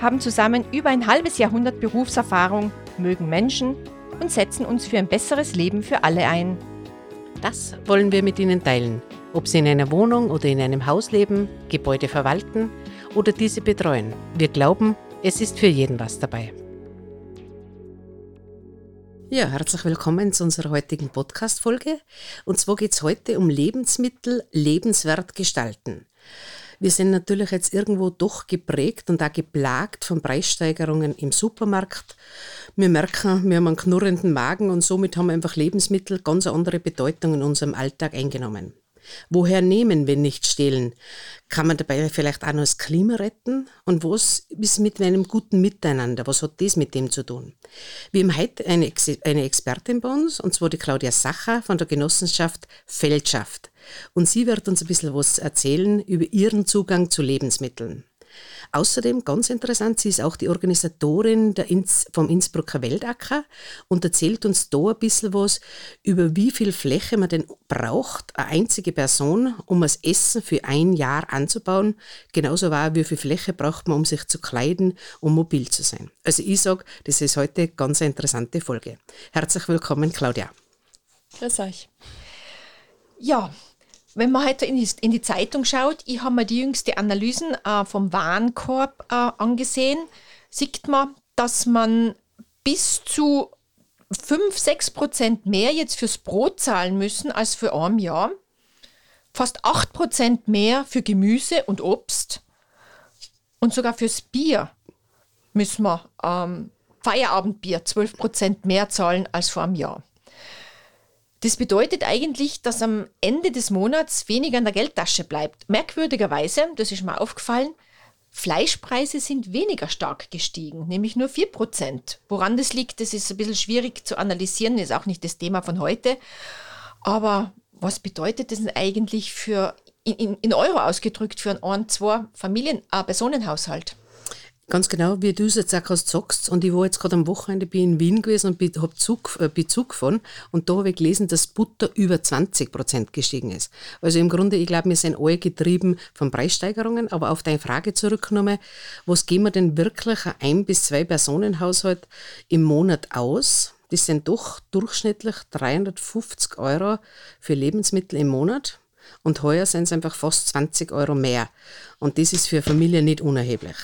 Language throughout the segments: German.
haben zusammen über ein halbes Jahrhundert Berufserfahrung, mögen Menschen und setzen uns für ein besseres Leben für alle ein. Das wollen wir mit Ihnen teilen, ob Sie in einer Wohnung oder in einem Haus leben, Gebäude verwalten oder diese betreuen. Wir glauben, es ist für jeden was dabei. Ja, herzlich willkommen zu unserer heutigen Podcast-Folge. Und zwar geht es heute um Lebensmittel lebenswert gestalten. Wir sind natürlich jetzt irgendwo doch geprägt und auch geplagt von Preissteigerungen im Supermarkt. Wir merken, wir haben einen knurrenden Magen und somit haben einfach Lebensmittel ganz andere Bedeutung in unserem Alltag eingenommen. Woher nehmen, wenn nicht stehlen? Kann man dabei vielleicht auch noch das Klima retten? Und was ist mit einem guten Miteinander? Was hat das mit dem zu tun? Wir haben heute eine, Ex eine Expertin bei uns, und zwar die Claudia Sacher von der Genossenschaft Feldschaft. Und sie wird uns ein bisschen was erzählen über ihren Zugang zu Lebensmitteln. Außerdem, ganz interessant, sie ist auch die Organisatorin Inz, vom Innsbrucker Weltacker und erzählt uns da ein bisschen was über wie viel Fläche man denn braucht, eine einzige Person, um das Essen für ein Jahr anzubauen. Genauso war, wie viel Fläche braucht man, um sich zu kleiden, um mobil zu sein. Also ich sage, das ist heute ganz eine interessante Folge. Herzlich willkommen, Claudia. Grüß euch. Ja, wenn man heute in die, in die Zeitung schaut, ich habe mir die jüngste Analysen äh, vom Warenkorb äh, angesehen, sieht man, dass man bis zu 5, 6 Prozent mehr jetzt fürs Brot zahlen müssen als für ein Jahr. Fast 8 Prozent mehr für Gemüse und Obst. Und sogar fürs Bier müssen wir ähm, Feierabendbier 12 Prozent mehr zahlen als vor einem Jahr. Das bedeutet eigentlich, dass am Ende des Monats weniger in der Geldtasche bleibt. Merkwürdigerweise, das ist mir aufgefallen, Fleischpreise sind weniger stark gestiegen, nämlich nur 4%. Woran das liegt, das ist ein bisschen schwierig zu analysieren, ist auch nicht das Thema von heute. Aber was bedeutet das denn eigentlich für, in, in Euro ausgedrückt, für einen ein, zwei Familien, äh, Personenhaushalt? Ganz genau, wie du es jetzt auch gerade sagst. Und ich war jetzt gerade am Wochenende bin in Wien gewesen und habe Zug, äh, Bezug gefahren. Und da habe ich gelesen, dass Butter über 20 Prozent gestiegen ist. Also im Grunde, ich glaube, wir sind alle getrieben von Preissteigerungen. Aber auf deine Frage zurückgenommen, was gehen wir denn wirklich ein ein bis zwei Personenhaushalt im Monat aus? Das sind doch durchschnittlich 350 Euro für Lebensmittel im Monat. Und heuer sind es einfach fast 20 Euro mehr. Und das ist für Familien nicht unerheblich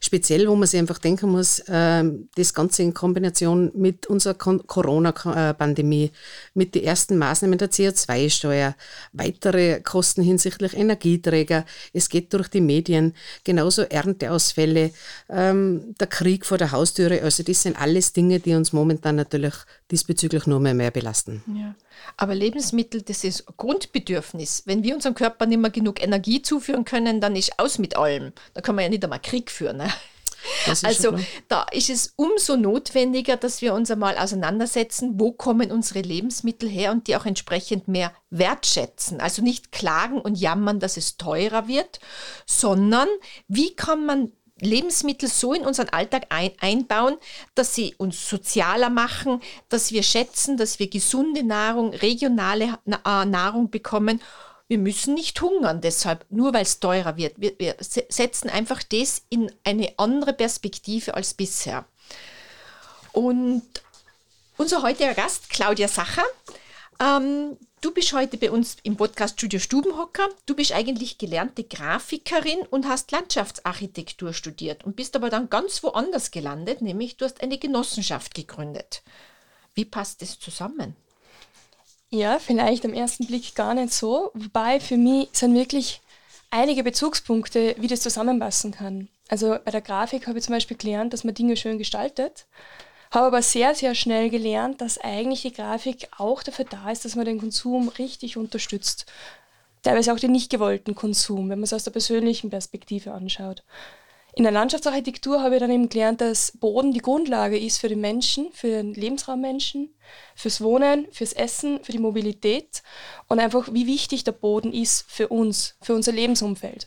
speziell, wo man sich einfach denken muss, äh, das Ganze in Kombination mit unserer Corona-Pandemie, mit den ersten Maßnahmen der CO2-Steuer, weitere Kosten hinsichtlich Energieträger, es geht durch die Medien, genauso Ernteausfälle, ähm, der Krieg vor der Haustüre, also das sind alles Dinge, die uns momentan natürlich diesbezüglich nur mehr, mehr belasten. Ja. Aber Lebensmittel, das ist Grundbedürfnis. Wenn wir unserem Körper nicht mehr genug Energie zuführen können, dann ist aus mit allem. Da kann man ja nicht einmal Krieg führen. Ne? Also da ist es umso notwendiger, dass wir uns einmal auseinandersetzen, wo kommen unsere Lebensmittel her und die auch entsprechend mehr wertschätzen. Also nicht klagen und jammern, dass es teurer wird, sondern wie kann man Lebensmittel so in unseren Alltag ein, einbauen, dass sie uns sozialer machen, dass wir schätzen, dass wir gesunde Nahrung, regionale äh, Nahrung bekommen. Wir müssen nicht hungern deshalb, nur weil es teurer wird. Wir, wir setzen einfach das in eine andere Perspektive als bisher. Und unser heutiger Gast, Claudia Sacher, ähm, Du bist heute bei uns im Podcast Studio Stubenhocker. Du bist eigentlich gelernte Grafikerin und hast Landschaftsarchitektur studiert und bist aber dann ganz woanders gelandet, nämlich du hast eine Genossenschaft gegründet. Wie passt das zusammen? Ja, vielleicht am ersten Blick gar nicht so, wobei für mich sind wirklich einige Bezugspunkte, wie das zusammenpassen kann. Also bei der Grafik habe ich zum Beispiel gelernt, dass man Dinge schön gestaltet. Habe aber sehr, sehr schnell gelernt, dass eigentlich die Grafik auch dafür da ist, dass man den Konsum richtig unterstützt. Teilweise auch den nicht gewollten Konsum, wenn man es aus der persönlichen Perspektive anschaut. In der Landschaftsarchitektur habe ich dann eben gelernt, dass Boden die Grundlage ist für den Menschen, für den Lebensraum Menschen, fürs Wohnen, fürs Essen, für die Mobilität und einfach, wie wichtig der Boden ist für uns, für unser Lebensumfeld.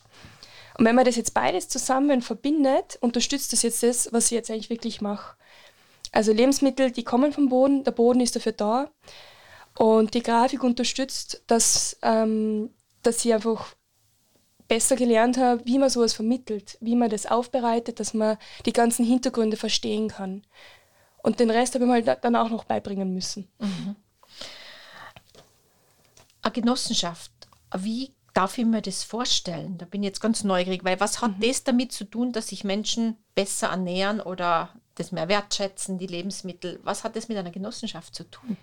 Und wenn man das jetzt beides zusammen verbindet, unterstützt das jetzt das, was ich jetzt eigentlich wirklich mache. Also Lebensmittel, die kommen vom Boden, der Boden ist dafür da. Und die Grafik unterstützt, dass, ähm, dass ich einfach besser gelernt habe, wie man sowas vermittelt, wie man das aufbereitet, dass man die ganzen Hintergründe verstehen kann. Und den Rest habe ich mal dann auch noch beibringen müssen. Mhm. Eine Genossenschaft, wie darf ich mir das vorstellen? Da bin ich jetzt ganz neugierig, weil was hat mhm. das damit zu tun, dass sich Menschen besser ernähren oder das mehr wertschätzen, die Lebensmittel? Was hat das mit einer Genossenschaft zu tun?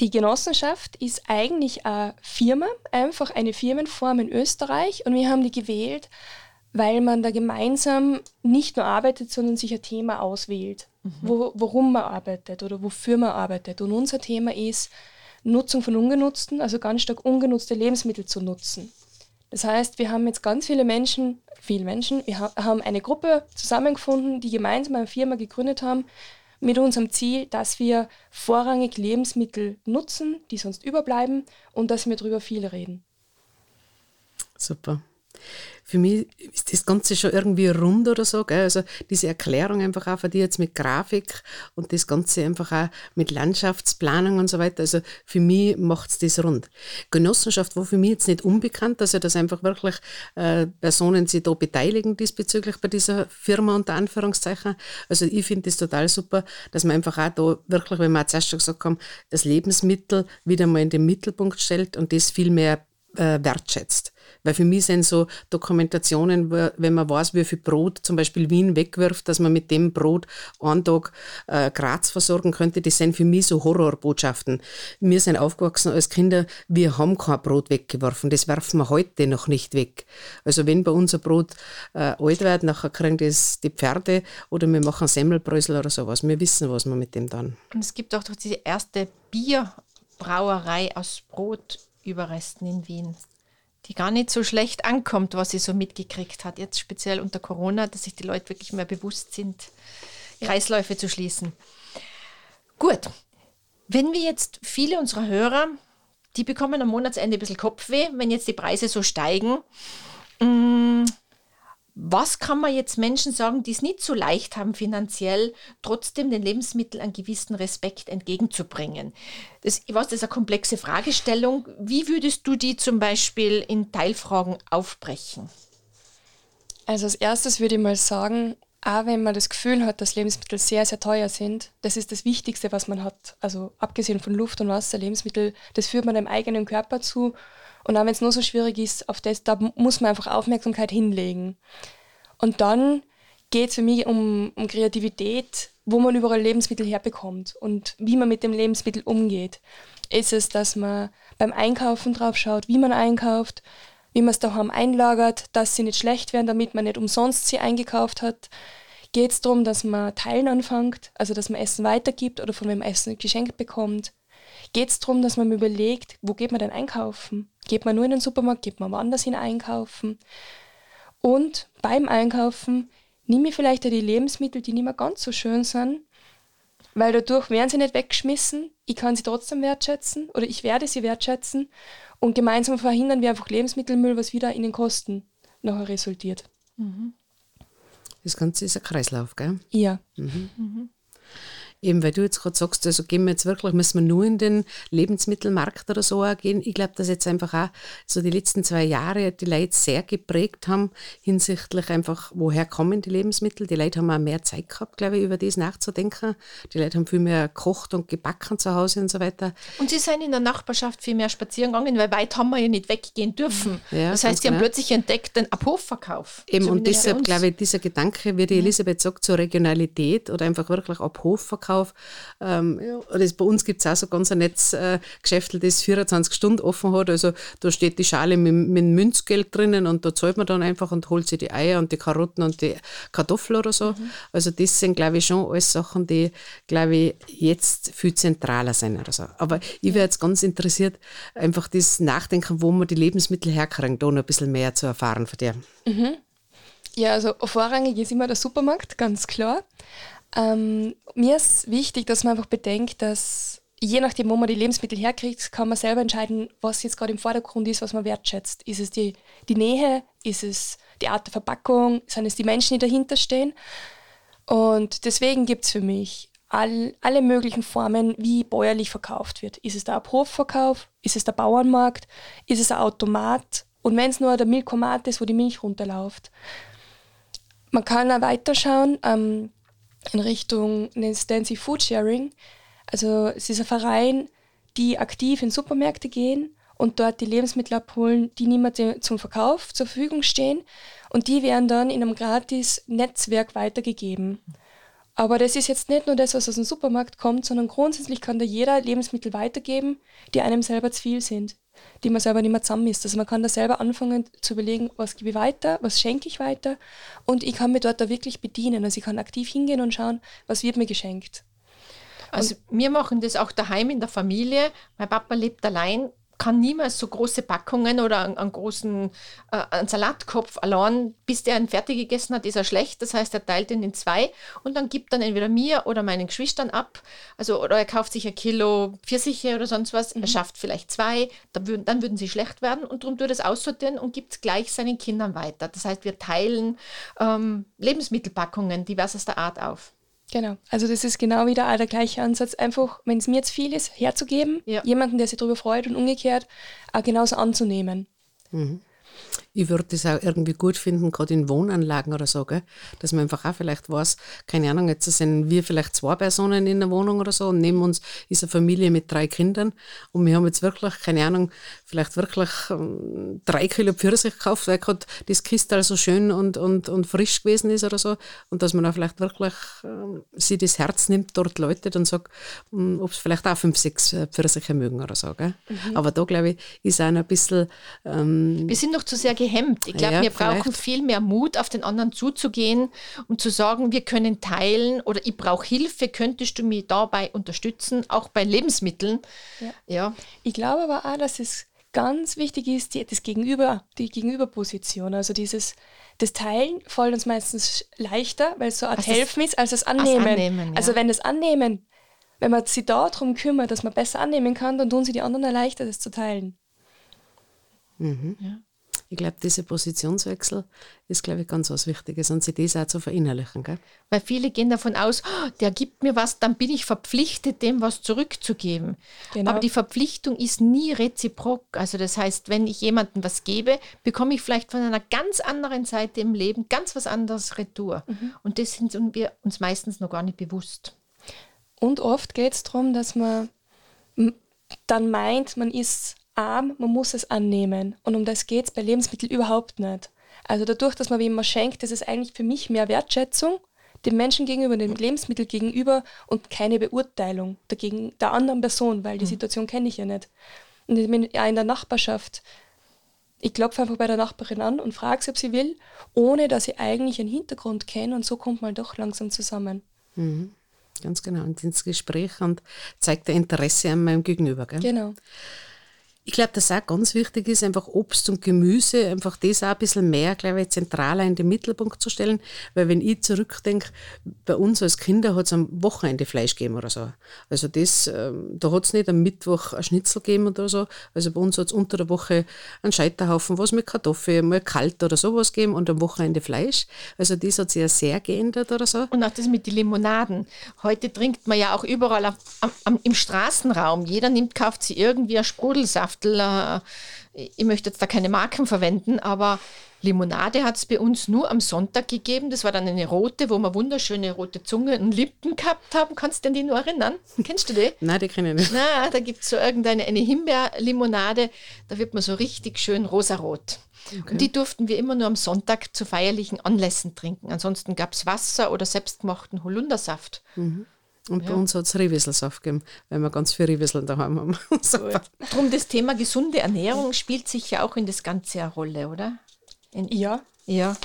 Die Genossenschaft ist eigentlich eine Firma, einfach eine Firmenform in Österreich und wir haben die gewählt, weil man da gemeinsam nicht nur arbeitet, sondern sich ein Thema auswählt, mhm. wo, worum man arbeitet oder wofür man arbeitet. Und unser Thema ist Nutzung von ungenutzten, also ganz stark ungenutzte Lebensmittel zu nutzen. Das heißt, wir haben jetzt ganz viele Menschen, viele Menschen, wir haben eine Gruppe zusammengefunden, die gemeinsam eine Firma gegründet haben, mit unserem Ziel, dass wir vorrangig Lebensmittel nutzen, die sonst überbleiben und dass wir darüber viel reden. Super für mich ist das Ganze schon irgendwie rund oder so. Gell? Also diese Erklärung einfach auch von dir jetzt mit Grafik und das Ganze einfach auch mit Landschaftsplanung und so weiter. Also für mich macht es das rund. Genossenschaft war für mich jetzt nicht unbekannt, also dass einfach wirklich äh, Personen sich da beteiligen diesbezüglich bei dieser Firma unter Anführungszeichen. Also ich finde das total super, dass man einfach auch da wirklich, wenn wir zuerst schon gesagt haben, das Lebensmittel wieder mal in den Mittelpunkt stellt und das viel mehr äh, wertschätzt. Weil für mich sind so Dokumentationen, wenn man weiß, wie viel Brot zum Beispiel Wien wegwirft, dass man mit dem Brot einen Tag äh, Graz versorgen könnte, das sind für mich so Horrorbotschaften. Wir sind aufgewachsen als Kinder, wir haben kein Brot weggeworfen, das werfen wir heute noch nicht weg. Also wenn bei unser Brot äh, alt wird, nachher kriegen das die Pferde oder wir machen Semmelbrösel oder sowas. Wir wissen, was wir mit dem dann. Und es gibt auch doch diese erste Bierbrauerei aus Brotüberresten in Wien die gar nicht so schlecht ankommt, was sie so mitgekriegt hat. Jetzt speziell unter Corona, dass sich die Leute wirklich mehr bewusst sind, Kreisläufe zu schließen. Gut, wenn wir jetzt viele unserer Hörer, die bekommen am Monatsende ein bisschen Kopfweh, wenn jetzt die Preise so steigen. Mm, was kann man jetzt Menschen sagen, die es nicht so leicht haben, finanziell trotzdem den Lebensmitteln einen gewissen Respekt entgegenzubringen? Das, ich weiß, das ist eine komplexe Fragestellung. Wie würdest du die zum Beispiel in Teilfragen aufbrechen? Also als erstes würde ich mal sagen, auch wenn man das Gefühl hat, dass Lebensmittel sehr, sehr teuer sind, das ist das Wichtigste, was man hat. Also abgesehen von Luft und Wasser, Lebensmittel, das führt man dem eigenen Körper zu und auch wenn es nur so schwierig ist, auf das, da muss man einfach Aufmerksamkeit hinlegen. Und dann geht es für mich um, um Kreativität, wo man überall Lebensmittel herbekommt und wie man mit dem Lebensmittel umgeht. Ist es, dass man beim Einkaufen drauf schaut, wie man einkauft, wie man es daheim einlagert, dass sie nicht schlecht werden, damit man nicht umsonst sie eingekauft hat. Geht es darum, dass man Teilen anfängt, also dass man Essen weitergibt oder von wem Essen geschenkt bekommt? Geht es darum, dass man überlegt, wo geht man denn einkaufen? Geht man nur in den Supermarkt, geht man woanders hin einkaufen? Und beim Einkaufen nehme ich vielleicht auch die Lebensmittel, die nicht mehr ganz so schön sind, weil dadurch werden sie nicht weggeschmissen. Ich kann sie trotzdem wertschätzen oder ich werde sie wertschätzen und gemeinsam verhindern wir einfach Lebensmittelmüll, was wieder in den Kosten nachher resultiert. Mhm. Das Ganze ist ein Kreislauf, gell? Ja. Mhm. Mhm. Eben, weil du jetzt gerade sagst, also gehen wir jetzt wirklich, müssen wir nur in den Lebensmittelmarkt oder so gehen. Ich glaube, dass jetzt einfach auch so die letzten zwei Jahre die Leute sehr geprägt haben hinsichtlich einfach, woher kommen die Lebensmittel. Die Leute haben auch mehr Zeit gehabt, glaube ich, über das nachzudenken. Die Leute haben viel mehr gekocht und gebacken zu Hause und so weiter. Und sie sind in der Nachbarschaft viel mehr spazieren gegangen, weil weit haben wir ja nicht weggehen dürfen. Ja, das heißt, sie genau. haben plötzlich entdeckt den Abhofverkauf. Eben, und deshalb glaube ich, dieser Gedanke, wie die Elisabeth sagt, zur Regionalität oder einfach wirklich Abhofverkauf Verkauf. Ähm, das, bei uns gibt es auch so ganz ein Netzgeschäft, äh, das 24 Stunden offen hat. Also da steht die Schale mit, mit Münzgeld drinnen und da zahlt man dann einfach und holt sich die Eier und die Karotten und die Kartoffeln oder so. Mhm. Also das sind, glaube ich, schon alles Sachen, die, glaube ich, jetzt viel zentraler sind oder so. Aber ich wäre jetzt ganz interessiert, einfach das Nachdenken, wo man die Lebensmittel herkriegen, da noch ein bisschen mehr zu erfahren von dir. Mhm. Ja, also vorrangig ist immer der Supermarkt, ganz klar. Ähm, mir ist wichtig, dass man einfach bedenkt, dass je nachdem, wo man die Lebensmittel herkriegt, kann man selber entscheiden, was jetzt gerade im Vordergrund ist, was man wertschätzt. Ist es die, die Nähe? Ist es die Art der Verpackung? Sind es die Menschen, die dahinter stehen? Und deswegen gibt es für mich all, alle möglichen Formen, wie bäuerlich verkauft wird. Ist es der Abhofverkauf? Ist es der Bauernmarkt? Ist es ein Automat? Und wenn es nur der Milchkomat ist, wo die Milch runterläuft. Man kann auch weiterschauen ähm, in Richtung Stancy Food Sharing. Also es ist ein Verein, die aktiv in Supermärkte gehen und dort die Lebensmittel abholen, die niemand zum Verkauf zur Verfügung stehen. Und die werden dann in einem gratis Netzwerk weitergegeben. Aber das ist jetzt nicht nur das, was aus dem Supermarkt kommt, sondern grundsätzlich kann da jeder Lebensmittel weitergeben, die einem selber zu viel sind, die man selber nicht mehr zusammen ist. Also man kann da selber anfangen zu überlegen, was gebe ich weiter, was schenke ich weiter und ich kann mir dort da wirklich bedienen. Also ich kann aktiv hingehen und schauen, was wird mir geschenkt. Also wir machen das auch daheim in der Familie. Mein Papa lebt allein kann niemals so große Packungen oder einen, einen großen äh, einen Salatkopf allein, bis der einen fertig gegessen hat, ist er schlecht. Das heißt, er teilt ihn in zwei und dann gibt dann entweder mir oder meinen Geschwistern ab. Also, oder er kauft sich ein Kilo Pfirsiche oder sonst was. Mhm. Er schafft vielleicht zwei, dann würden, dann würden sie schlecht werden und darum tut er es aussortieren und gibt es gleich seinen Kindern weiter. Das heißt, wir teilen ähm, Lebensmittelpackungen diverser Art auf. Genau, also das ist genau wieder der gleiche Ansatz. Einfach, wenn es mir jetzt viel ist, herzugeben, ja. jemanden, der sich darüber freut und umgekehrt, auch genauso anzunehmen. Mhm. Ich würde das auch irgendwie gut finden, gerade in Wohnanlagen oder so, gell? dass man einfach auch vielleicht weiß, keine Ahnung, jetzt sind wir vielleicht zwei Personen in der Wohnung oder so und neben uns ist eine Familie mit drei Kindern und wir haben jetzt wirklich, keine Ahnung, vielleicht wirklich ähm, drei Kilo Pfirsich gekauft, weil gerade das Kistel so schön und, und, und frisch gewesen ist oder so und dass man auch vielleicht wirklich ähm, sich das Herz nimmt, dort Leute und sagt, ähm, ob es vielleicht auch fünf, sechs äh, Pfirsiche mögen oder so. Gell? Mhm. Aber da, glaube ich, ist auch ein bisschen... Ähm, wir sind noch zu sehr gehemmt. Ich glaube, ja, wir brauchen vielleicht. viel mehr Mut, auf den anderen zuzugehen und zu sagen, wir können teilen oder ich brauche Hilfe, könntest du mich dabei unterstützen, auch bei Lebensmitteln. Ja. ja. Ich glaube aber auch, dass es ganz wichtig ist, die, das Gegenüber, die Gegenüberposition. Also dieses das Teilen fällt uns meistens leichter, weil es so ein Helfen ist, als das Annehmen. Annehmen ja. Also wenn das Annehmen, wenn man sich darum kümmert, dass man besser annehmen kann, dann tun sie die anderen leichter, das zu teilen. Mhm. Ja. Ich glaube, dieser Positionswechsel ist, glaube ich, ganz was Wichtiges und sich das auch zu verinnerlichen. Gell? Weil viele gehen davon aus, oh, der gibt mir was, dann bin ich verpflichtet, dem was zurückzugeben. Genau. Aber die Verpflichtung ist nie reziprok. Also das heißt, wenn ich jemandem was gebe, bekomme ich vielleicht von einer ganz anderen Seite im Leben ganz was anderes retour. Mhm. Und das sind wir uns meistens noch gar nicht bewusst. Und oft geht es darum, dass man dann meint, man ist arm, man muss es annehmen. Und um das geht es bei Lebensmitteln überhaupt nicht. Also dadurch, dass man wem schenkt, das ist eigentlich für mich mehr Wertschätzung dem Menschen gegenüber, dem Lebensmittel gegenüber und keine Beurteilung dagegen, der anderen Person, weil die mhm. Situation kenne ich ja nicht. Und ich bin ja in der Nachbarschaft. Ich klopfe einfach bei der Nachbarin an und frage sie, ob sie will, ohne dass ich eigentlich einen Hintergrund kenne und so kommt man doch langsam zusammen. Mhm. Ganz genau, und ins Gespräch und zeigt der Interesse an meinem Gegenüber. Gell? Genau. Ich glaube, dass auch ganz wichtig ist, einfach Obst und Gemüse, einfach das auch ein bisschen mehr, glaube ich, zentraler in den Mittelpunkt zu stellen. Weil wenn ich zurückdenke, bei uns als Kinder hat es am Wochenende Fleisch gegeben oder so. Also das, ähm, da hat es nicht am Mittwoch ein Schnitzel gegeben oder so. Also bei uns hat es unter der Woche einen Scheiterhaufen, was mit Kartoffeln, mal kalt oder sowas gegeben und am Wochenende Fleisch. Also das hat sich ja sehr geändert oder so. Und auch das mit den Limonaden. Heute trinkt man ja auch überall am, am, im Straßenraum. Jeder nimmt, kauft sich irgendwie einen Sprudelsaft Äh, ich möchte jetzt da keine Marken verwenden, aber Limonade hat es bei uns nur am Sonntag gegeben. Das war dann eine rote, wo wir wunderschöne rote Zunge und Lippen gehabt haben. Kannst du dich nur erinnern? Kennst du die? Nein, die kenne ich nicht. Na, da gibt es so irgendeine eine Himbeerlimonade, da wird man so richtig schön rosarot. Okay. Und die durften wir immer nur am Sonntag zu feierlichen Anlässen trinken. Ansonsten gab es Wasser oder selbstgemachten Holundersaft. Mhm. Und ja. bei uns hat es Rehwisselsaft gegeben, weil wir ganz viel Rehwissel daheim haben. Darum das Thema gesunde Ernährung spielt sicher auch in das Ganze eine Rolle, oder? In, ja. Ja.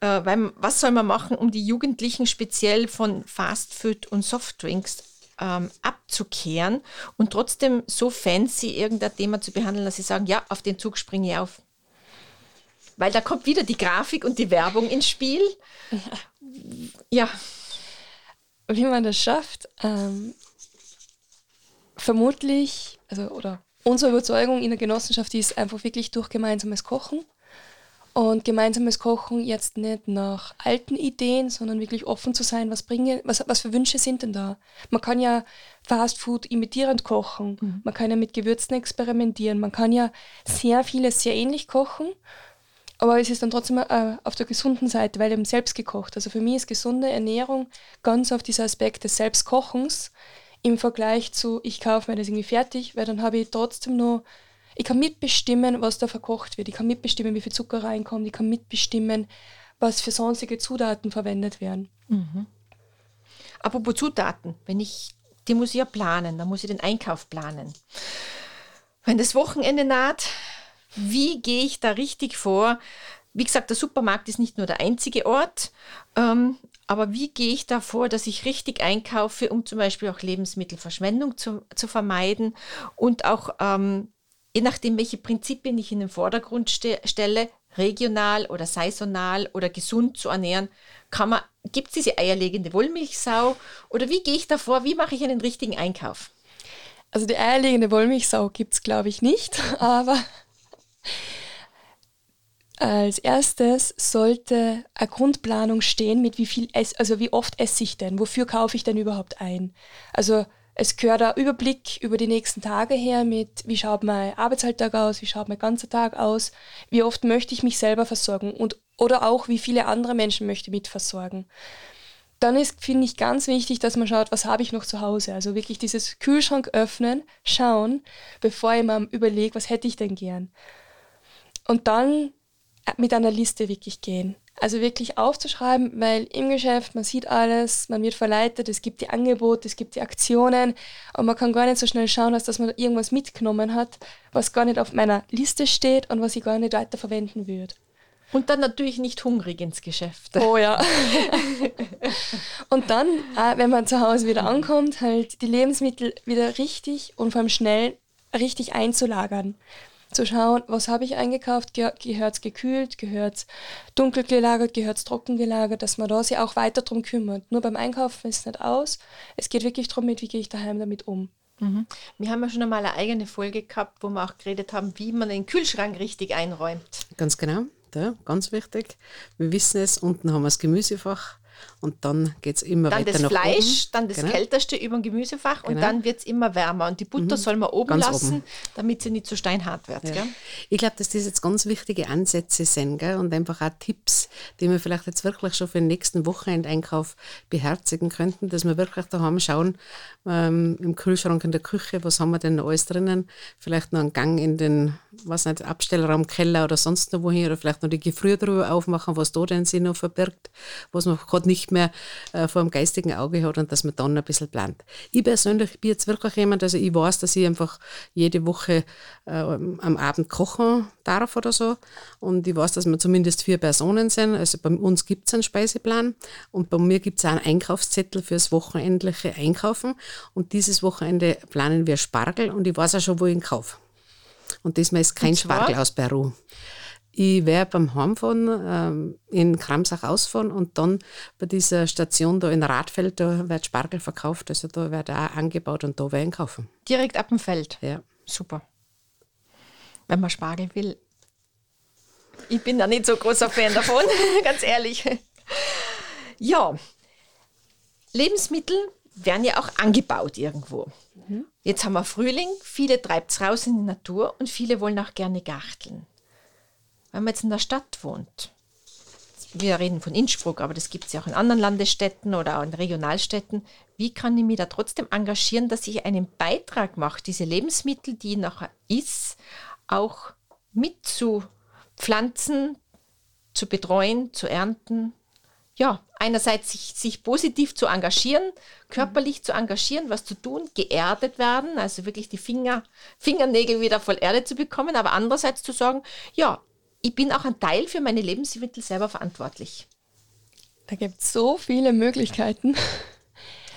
Äh, weil, was soll man machen, um die Jugendlichen speziell von Fastfood und Softdrinks ähm, abzukehren und trotzdem so fancy irgendein Thema zu behandeln, dass sie sagen, ja, auf den Zug springe ich auf? Weil da kommt wieder die Grafik und die Werbung ins Spiel. Ja. Wie man das schafft, ähm, vermutlich, also oder unsere Überzeugung in der Genossenschaft ist einfach wirklich durch gemeinsames Kochen. Und gemeinsames Kochen jetzt nicht nach alten Ideen, sondern wirklich offen zu sein, was bringe, was, was für Wünsche sind denn da? Man kann ja Fast Food imitierend kochen, mhm. man kann ja mit Gewürzen experimentieren, man kann ja sehr vieles sehr ähnlich kochen, aber es ist dann trotzdem äh, auf der gesunden Seite, weil eben selbst gekocht. Also für mich ist gesunde Ernährung ganz auf dieser Aspekt des Selbstkochens im Vergleich zu, ich kaufe mir das irgendwie fertig, weil dann habe ich trotzdem nur ich kann mitbestimmen, was da verkocht wird. Ich kann mitbestimmen, wie viel Zucker reinkommt. Ich kann mitbestimmen, was für sonstige Zutaten verwendet werden. Mhm. Apropos Zutaten, wenn ich, die muss ich ja planen, dann muss ich den Einkauf planen. Wenn das Wochenende naht, wie gehe ich da richtig vor? Wie gesagt, der Supermarkt ist nicht nur der einzige Ort, ähm, aber wie gehe ich da vor, dass ich richtig einkaufe, um zum Beispiel auch Lebensmittelverschwendung zu, zu vermeiden und auch ähm, je nachdem, welche Prinzipien ich in den Vordergrund ste stelle, regional oder saisonal oder gesund zu ernähren, kann man, gibt es diese eierlegende Wollmilchsau oder wie gehe ich davor, wie mache ich einen richtigen Einkauf? Also die eierlegende Wollmilchsau gibt es, glaube ich, nicht, aber als erstes sollte eine Grundplanung stehen, mit wie viel, Ess, also wie oft esse ich denn, wofür kaufe ich denn überhaupt ein? Also es gehört ein Überblick über die nächsten Tage her mit, wie schaut mein Arbeitsalltag aus, wie schaut mein ganzer Tag aus, wie oft möchte ich mich selber versorgen und oder auch wie viele andere Menschen möchte ich mit versorgen. Dann ist, finde ich, ganz wichtig, dass man schaut, was habe ich noch zu Hause. Also wirklich dieses Kühlschrank öffnen, schauen, bevor ich mir überlege, was hätte ich denn gern. Und dann mit einer Liste wirklich gehen. Also wirklich aufzuschreiben, weil im Geschäft, man sieht alles, man wird verleitet, es gibt die Angebote, es gibt die Aktionen und man kann gar nicht so schnell schauen, dass, dass man irgendwas mitgenommen hat, was gar nicht auf meiner Liste steht und was ich gar nicht weiter verwenden würde. Und dann natürlich nicht hungrig ins Geschäft. Oh ja. und dann, äh, wenn man zu Hause wieder ankommt, halt die Lebensmittel wieder richtig und vor allem schnell richtig einzulagern zu schauen, was habe ich eingekauft, Ge gehört es gekühlt, gehört es dunkel gelagert, gehört es trocken gelagert, dass man da sich auch weiter darum kümmert. Nur beim Einkaufen ist es nicht aus. Es geht wirklich darum, mit, wie gehe ich daheim damit um. Mhm. Wir haben ja schon einmal eine eigene Folge gehabt, wo wir auch geredet haben, wie man den Kühlschrank richtig einräumt. Ganz genau, ja, ganz wichtig. Wir wissen es, unten haben wir das Gemüsefach und dann geht es immer dann weiter das nach Fleisch, oben. dann das Genau. Kälteste über dem Gemüsefach und Genau. dann wird es immer wärmer. Und die Butter soll man oben Ganz lassen, oben. damit sie nicht so steinhart wird. Ja. Ich glaube, dass das jetzt ganz wichtige Ansätze sind gell? und einfach auch Tipps, die wir vielleicht jetzt wirklich schon für den nächsten Wochenendeinkauf beherzigen könnten, dass wir wirklich daheim schauen, ähm, im Kühlschrank in der Küche, was haben wir denn alles drinnen, vielleicht noch einen Gang in den, was nicht, Abstellraum, Keller oder sonst noch wohin oder vielleicht noch die Gefriertruhe aufmachen, was da denn sich noch verbirgt, was man gerade nicht mehr äh, vor dem geistigen Auge hat und dass man dann ein bisschen plant. Ich persönlich bin jetzt wirklich jemand, also ich weiß, dass ich einfach jede Woche äh, am Abend kochen darf oder so und ich weiß, dass wir zumindest vier Personen sind, also bei uns gibt es einen Speiseplan und bei mir gibt es einen Einkaufszettel fürs wochenendliche Einkaufen und dieses Wochenende planen wir Spargel und ich weiß auch schon, wo ich ihn kaufe. Und diesmal ist kein? Spargel aus Peru. Ich werde beim Heimfahren ähm, in Kramsach ausfahren und dann bei dieser Station da in Radfeld, da wird Spargel verkauft. Also da wird auch angebaut und da werde ich kaufen. Direkt ab dem Feld. Ja. Super. Wenn man Spargel will. Ich bin da nicht so großer Fan davon, ganz ehrlich. Ja, Lebensmittel werden ja auch angebaut irgendwo. Jetzt haben wir Frühling, viele treibt es raus in die Natur und viele wollen auch gerne garteln. Wenn man jetzt in der Stadt wohnt, wir reden von Innsbruck, aber das gibt es ja auch in anderen Landesstädten oder auch in Regionalstädten. Wie kann ich mich da trotzdem engagieren, dass ich einen Beitrag mache, diese Lebensmittel, die ich nachher is, auch mitzupflanzen, zu betreuen, zu ernten? Ja, einerseits sich, sich positiv zu engagieren, körperlich zu engagieren, was zu tun, geerdet werden, also wirklich die Finger, Fingernägel wieder voll Erde zu bekommen, aber andererseits zu sagen, ja, ich bin auch ein Teil für meine Lebensmittel selber verantwortlich. Da gibt es so viele Möglichkeiten.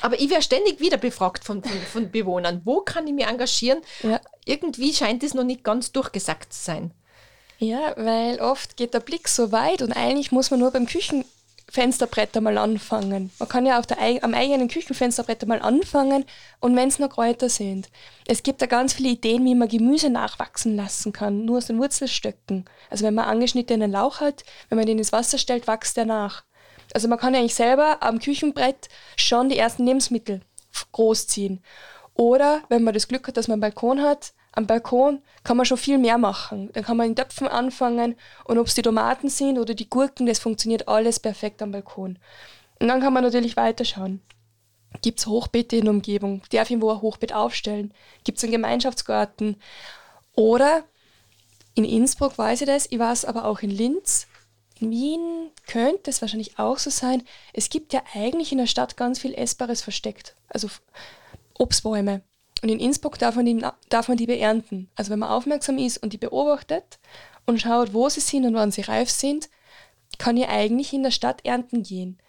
Aber ich werde ständig wieder befragt von, von, von Bewohnern, wo kann ich mich engagieren? Ja. Irgendwie scheint es noch nicht ganz durchgesagt zu sein. Ja, weil oft geht der Blick so weit und eigentlich muss man nur beim Küchenfensterbrett einmal anfangen. Man kann ja auf der, am eigenen Küchenfensterbrett einmal anfangen und wenn es noch Kräuter sind. Es gibt da ganz viele Ideen, wie man Gemüse nachwachsen lassen kann, nur aus den Wurzelstöcken. Also wenn man angeschnittenen Lauch hat, wenn man den ins Wasser stellt, wächst der nach. Also man kann ja eigentlich selber am Küchenbrett schon die ersten Lebensmittel großziehen. Oder wenn man das Glück hat, dass man einen Balkon hat, am Balkon kann man schon viel mehr machen. Dann kann man in Töpfen anfangen und ob es die Tomaten sind oder die Gurken, das funktioniert alles perfekt am Balkon. Und dann kann man natürlich weiterschauen. Gibt es Hochbeete in der Umgebung? Darf ich wo ein Hochbeet aufstellen? Gibt es einen Gemeinschaftsgarten? Oder in Innsbruck weiß ich das, ich weiß aber auch in Linz. In Wien könnte es wahrscheinlich auch so sein. Es gibt ja eigentlich in der Stadt ganz viel Essbares versteckt. Also Obstbäume. Und in Innsbruck darf man, die, darf man die beernten. Also wenn man aufmerksam ist und die beobachtet und schaut, wo sie sind und wann sie reif sind, kann ich eigentlich in der Stadt ernten gehen.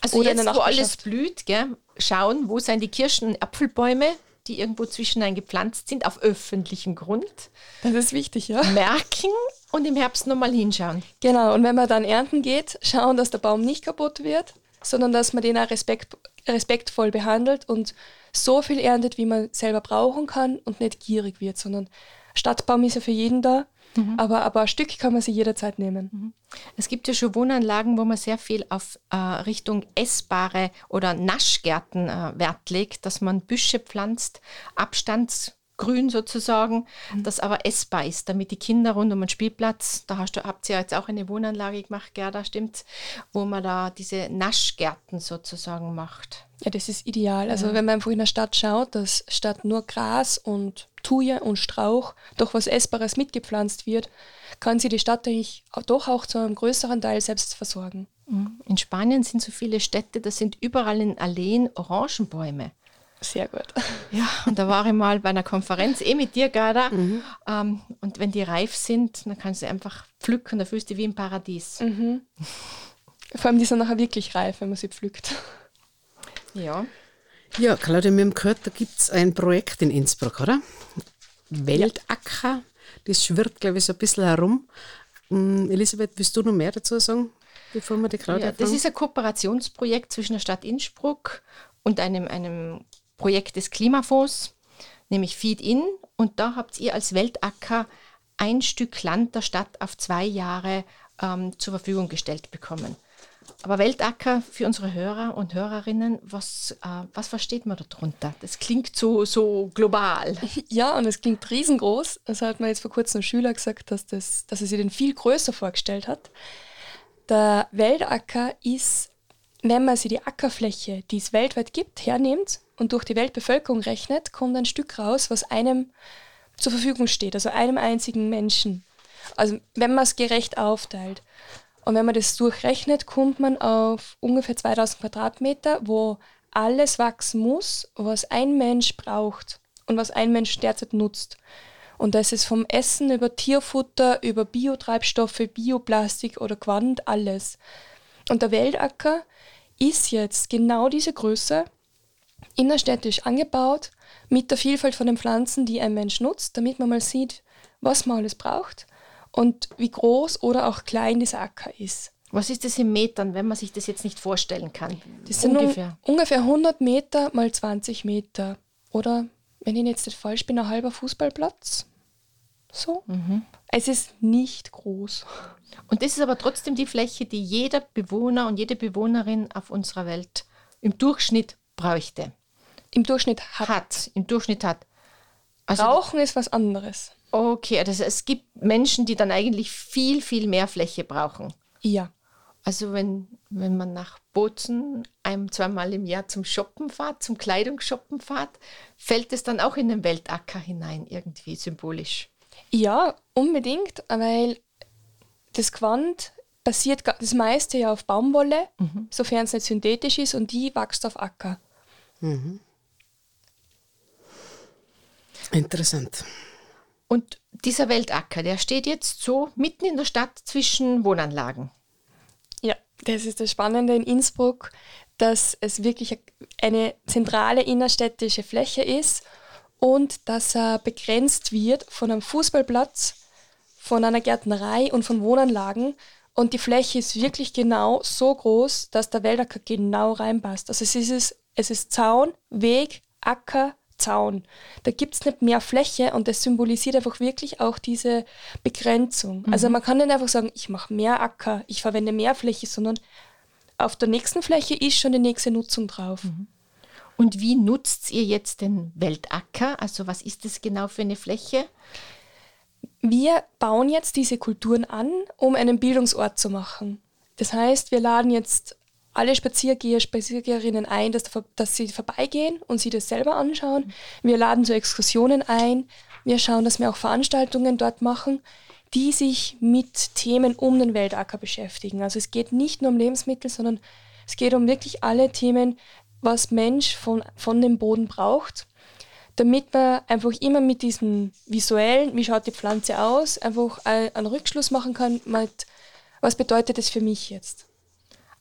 Also Oder jetzt, wo alles blüht, gell, schauen, wo sind die Kirschen- und Apfelbäume, die irgendwo zwischenein gepflanzt sind, auf öffentlichem Grund. Das ist wichtig, ja. Merken und im Herbst nochmal hinschauen. Genau, und wenn man dann ernten geht, schauen, dass der Baum nicht kaputt wird, sondern dass man den auch respekt, respektvoll behandelt und so viel erntet, wie man selber brauchen kann und nicht gierig wird, sondern Stadtbaum ist ja für jeden da, mhm. aber, aber ein Stück kann man sich jederzeit nehmen. Mhm. Es gibt ja schon Wohnanlagen, wo man sehr viel auf äh, Richtung essbare oder Naschgärten äh, Wert legt, dass man Büsche pflanzt, Abstands grün sozusagen, mhm. das aber essbar ist, damit die Kinder rund um den Spielplatz, da hast du, habt ihr ja jetzt auch eine Wohnanlage gemacht, Gerda, stimmt's, wo man da diese Naschgärten sozusagen macht. Ja, das ist ideal. Also ja. wenn man einfach in der Stadt schaut, dass statt nur Gras und Tuje und Strauch doch was Essbares mitgepflanzt wird, kann sie die Stadt eigentlich doch auch zu einem größeren Teil selbst versorgen. Mhm. In Spanien sind so viele Städte, da sind überall in Alleen Orangenbäume. Sehr gut. Ja, und da war ich mal bei einer Konferenz, eh mit dir, Gerda. Mhm. Ähm, und wenn die reif sind, dann kannst du einfach pflücken, da fühlst du dich wie im Paradies. Mhm. Vor allem, die sind nachher wirklich reif, wenn man sie pflückt. Ja. Ja, Claudia, wir haben gehört, da gibt es ein Projekt in Innsbruck, oder? Weltacker, ja. das schwirrt, glaube ich, so ein bisschen herum. Um, Elisabeth, willst du noch mehr dazu sagen, bevor wir die Claudia ja, Das ist ein Kooperationsprojekt zwischen der Stadt Innsbruck und einem, einem Projekt des Klimafonds, nämlich Feed In. Und da habt ihr als Weltacker ein Stück Land der Stadt auf zwei Jahre ähm, zur Verfügung gestellt bekommen. Aber Weltacker für unsere Hörer und Hörerinnen, was, äh, was versteht man darunter? Das klingt so, so global. Ja, und es klingt riesengroß. Das hat mir jetzt vor kurzem ein Schüler gesagt, dass, das, dass er sich den viel größer vorgestellt hat. Der Weltacker ist, wenn man sich die Ackerfläche, die es weltweit gibt, hernimmt und durch die Weltbevölkerung rechnet, kommt ein Stück raus, was einem zur Verfügung steht, also einem einzigen Menschen. Also wenn man es gerecht aufteilt. Und wenn man das durchrechnet, kommt man auf ungefähr 2000 Quadratmeter, wo alles wachsen muss, was ein Mensch braucht und was ein Mensch derzeit nutzt. Und das ist vom Essen über Tierfutter, über Biotreibstoffe, Bioplastik oder Quant, alles. Und der Weltacker ist jetzt genau diese Größe innerstädtisch angebaut mit der Vielfalt von den Pflanzen, die ein Mensch nutzt, damit man mal sieht, was man alles braucht und wie groß oder auch klein dieser Acker ist. Was ist das in Metern, wenn man sich das jetzt nicht vorstellen kann? Das sind ungefähr, ungefähr 100 Meter mal 20 Meter. Oder, wenn ich jetzt nicht falsch bin, ein halber Fußballplatz. So. Mhm. Es ist nicht groß. Und das ist aber trotzdem die Fläche, die jeder Bewohner und jede Bewohnerin auf unserer Welt im Durchschnitt bräuchte im Durchschnitt hat. hat Im Durchschnitt hat. Also, Rauchen ist was anderes. Okay, also es gibt Menschen, die dann eigentlich viel, viel mehr Fläche brauchen. Ja. Also wenn, wenn man nach Bozen ein, zweimal im Jahr zum Shoppen fährt, zum Kleidungsshoppen fährt, fällt es dann auch in den Weltacker hinein, irgendwie symbolisch. Ja, unbedingt, weil das Quant basiert das meiste ja auf Baumwolle, mhm. sofern es nicht synthetisch ist, und die wächst auf Acker. Mhm. Interessant. Und dieser Weltacker, der steht jetzt so mitten in der Stadt zwischen Wohnanlagen. Ja, das ist das Spannende in Innsbruck, dass es wirklich eine zentrale innerstädtische Fläche ist und dass er begrenzt wird von einem Fußballplatz, von einer Gärtnerei und von Wohnanlagen und die Fläche ist wirklich genau so groß, dass der Wäldacker genau reinpasst. Also es ist, es ist Zaun, Weg, Acker, Zaun. Da gibt es nicht mehr Fläche und das symbolisiert einfach wirklich auch diese Begrenzung. Mhm. Also man kann nicht einfach sagen, ich mache mehr Acker, ich verwende mehr Fläche, sondern auf der nächsten Fläche ist schon die nächste Nutzung drauf. Mhm. Und wie nutzt ihr jetzt den Weltacker? Also was ist das genau für eine Fläche? Wir bauen jetzt diese Kulturen an, um einen Bildungsort zu machen. Das heißt, wir laden jetzt alle Spaziergeher, Spaziergeherinnen ein, dass, dass sie vorbeigehen und sie das selber anschauen. Wir laden zu Exkursionen ein. Wir schauen, dass wir auch Veranstaltungen dort machen, die sich mit Themen um den Weltacker beschäftigen. Also es geht nicht nur um Lebensmittel, sondern es geht um wirklich alle Themen, was Mensch von, von dem Boden braucht, damit man einfach immer mit diesem visuellen, wie schaut die Pflanze aus, einfach einen Rückschluss machen kann, mit, was bedeutet das für mich jetzt.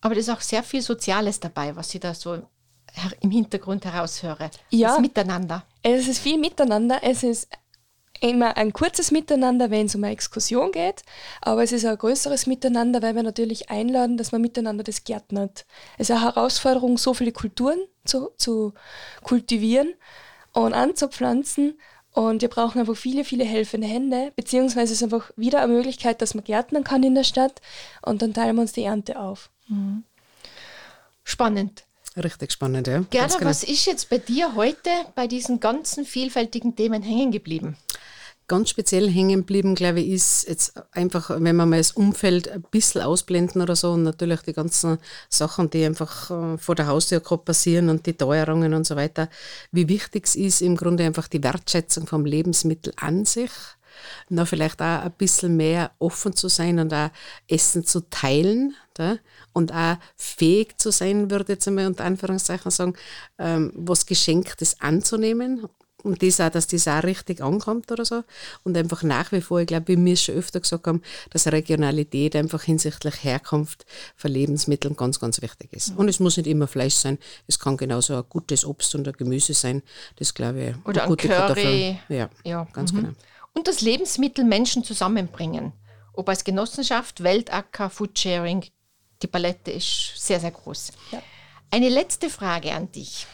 Aber da ist auch sehr viel Soziales dabei, was ich da so im Hintergrund heraushöre. Ja. Das Miteinander. Es ist viel Miteinander. Es ist immer ein kurzes Miteinander, wenn es um eine Exkursion geht, aber es ist ein größeres Miteinander, weil wir natürlich einladen, dass man miteinander das gärtnert. Es ist eine Herausforderung, so viele Kulturen zu, zu kultivieren und anzupflanzen und wir brauchen einfach viele, viele helfende Hände, beziehungsweise es ist einfach wieder eine Möglichkeit, dass man gärtnern kann in der Stadt und dann teilen wir uns die Ernte auf. Mhm. Spannend. Richtig spannend, ja. Gerda, genau. was ist jetzt bei dir heute bei diesen ganzen vielfältigen Themen hängen geblieben? Ganz speziell hängen geblieben, glaube ich, ist jetzt einfach, wenn wir mal das Umfeld ein bisschen ausblenden oder so und natürlich die ganzen Sachen, die einfach äh, vor der Haustür gerade passieren und die Teuerungen und so weiter, wie wichtig es ist, im Grunde einfach die Wertschätzung vom Lebensmittel an sich noch vielleicht auch ein bisschen mehr offen zu sein und auch Essen zu teilen da? und auch fähig zu sein, würde ich jetzt einmal unter Anführungszeichen sagen, ähm, was Geschenktes anzunehmen und das auch, dass das auch richtig ankommt oder so. Und einfach nach wie vor, ich glaube, wie wir schon öfter gesagt haben, dass Regionalität einfach hinsichtlich Herkunft von Lebensmitteln ganz, ganz wichtig ist. Und es muss nicht immer Fleisch sein, es kann genauso ein gutes Obst und ein Gemüse sein. Das glaube ich. Oder ein gute Curry. Kartoffeln. Ja, ja. ganz mhm. genau und das Lebensmittel Menschen zusammenbringen. Ob als Genossenschaft, Weltacker, Foodsharing, die Palette ist sehr, sehr groß. Ja. Eine letzte Frage an dich.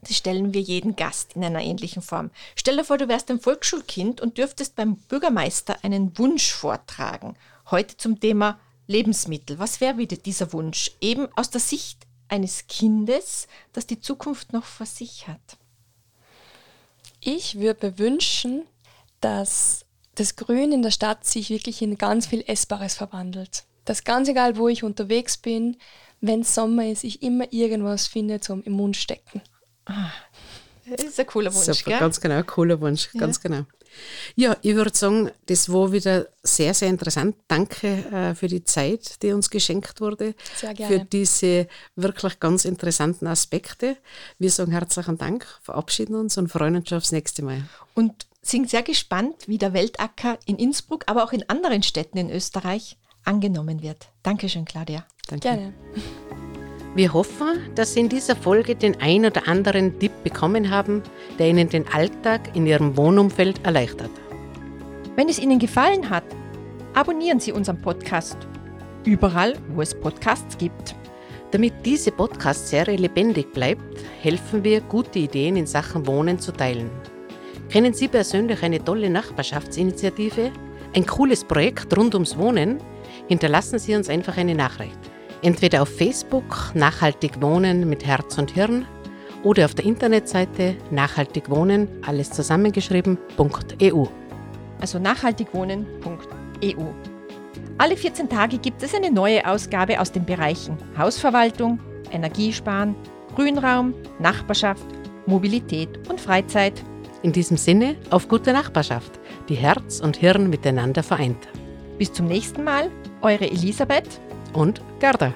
Das stellen wir jeden Gast in einer ähnlichen Form. Stell dir vor, du wärst ein Volksschulkind und dürftest beim Bürgermeister einen Wunsch vortragen. Heute zum Thema Lebensmittel. Was wäre wieder dieser Wunsch? Eben aus der Sicht eines Kindes, das die Zukunft noch vor sich hat. Ich würde mir wünschen, dass das Grün in der Stadt sich wirklich in ganz viel Essbares verwandelt. Dass ganz egal, wo ich unterwegs bin, wenn es Sommer ist, ich immer irgendwas finde zum im Mund stecken. Ah, das ist ein cooler Wunsch, Super, gell? ganz genau, ein cooler Wunsch, ja. ganz genau. Ja, ich würde sagen, das war wieder sehr, sehr interessant. Danke äh, für die Zeit, die uns geschenkt wurde. Sehr gerne. Für diese wirklich ganz interessanten Aspekte. Wir sagen herzlichen Dank, verabschieden uns und freuen uns schon aufs nächste Mal. Und sind sehr gespannt, wie der Weltacker in Innsbruck, aber auch in anderen Städten in Österreich angenommen wird. Dankeschön, Claudia. Danke. Gerne. Wir hoffen, dass Sie in dieser Folge den ein oder anderen Tipp bekommen haben, der Ihnen den Alltag in Ihrem Wohnumfeld erleichtert. Wenn es Ihnen gefallen hat, abonnieren Sie unseren Podcast überall, wo es Podcasts gibt. Damit diese Podcast-Serie lebendig bleibt, helfen wir, gute Ideen in Sachen Wohnen zu teilen. Kennen Sie persönlich eine tolle Nachbarschaftsinitiative? Ein cooles Projekt rund ums Wohnen? Hinterlassen Sie uns einfach eine Nachricht. Entweder auf Facebook Nachhaltig Wohnen mit Herz und Hirn oder auf der Internetseite Nachhaltig Wohnen, alles zusammengeschrieben.eu. Also nachhaltigwohnen.eu. Alle 14 Tage gibt es eine neue Ausgabe aus den Bereichen Hausverwaltung, Energiesparen, Grünraum, Nachbarschaft, Mobilität und Freizeit. In diesem Sinne auf gute Nachbarschaft, die Herz und Hirn miteinander vereint. Bis zum nächsten Mal, eure Elisabeth und Gerda.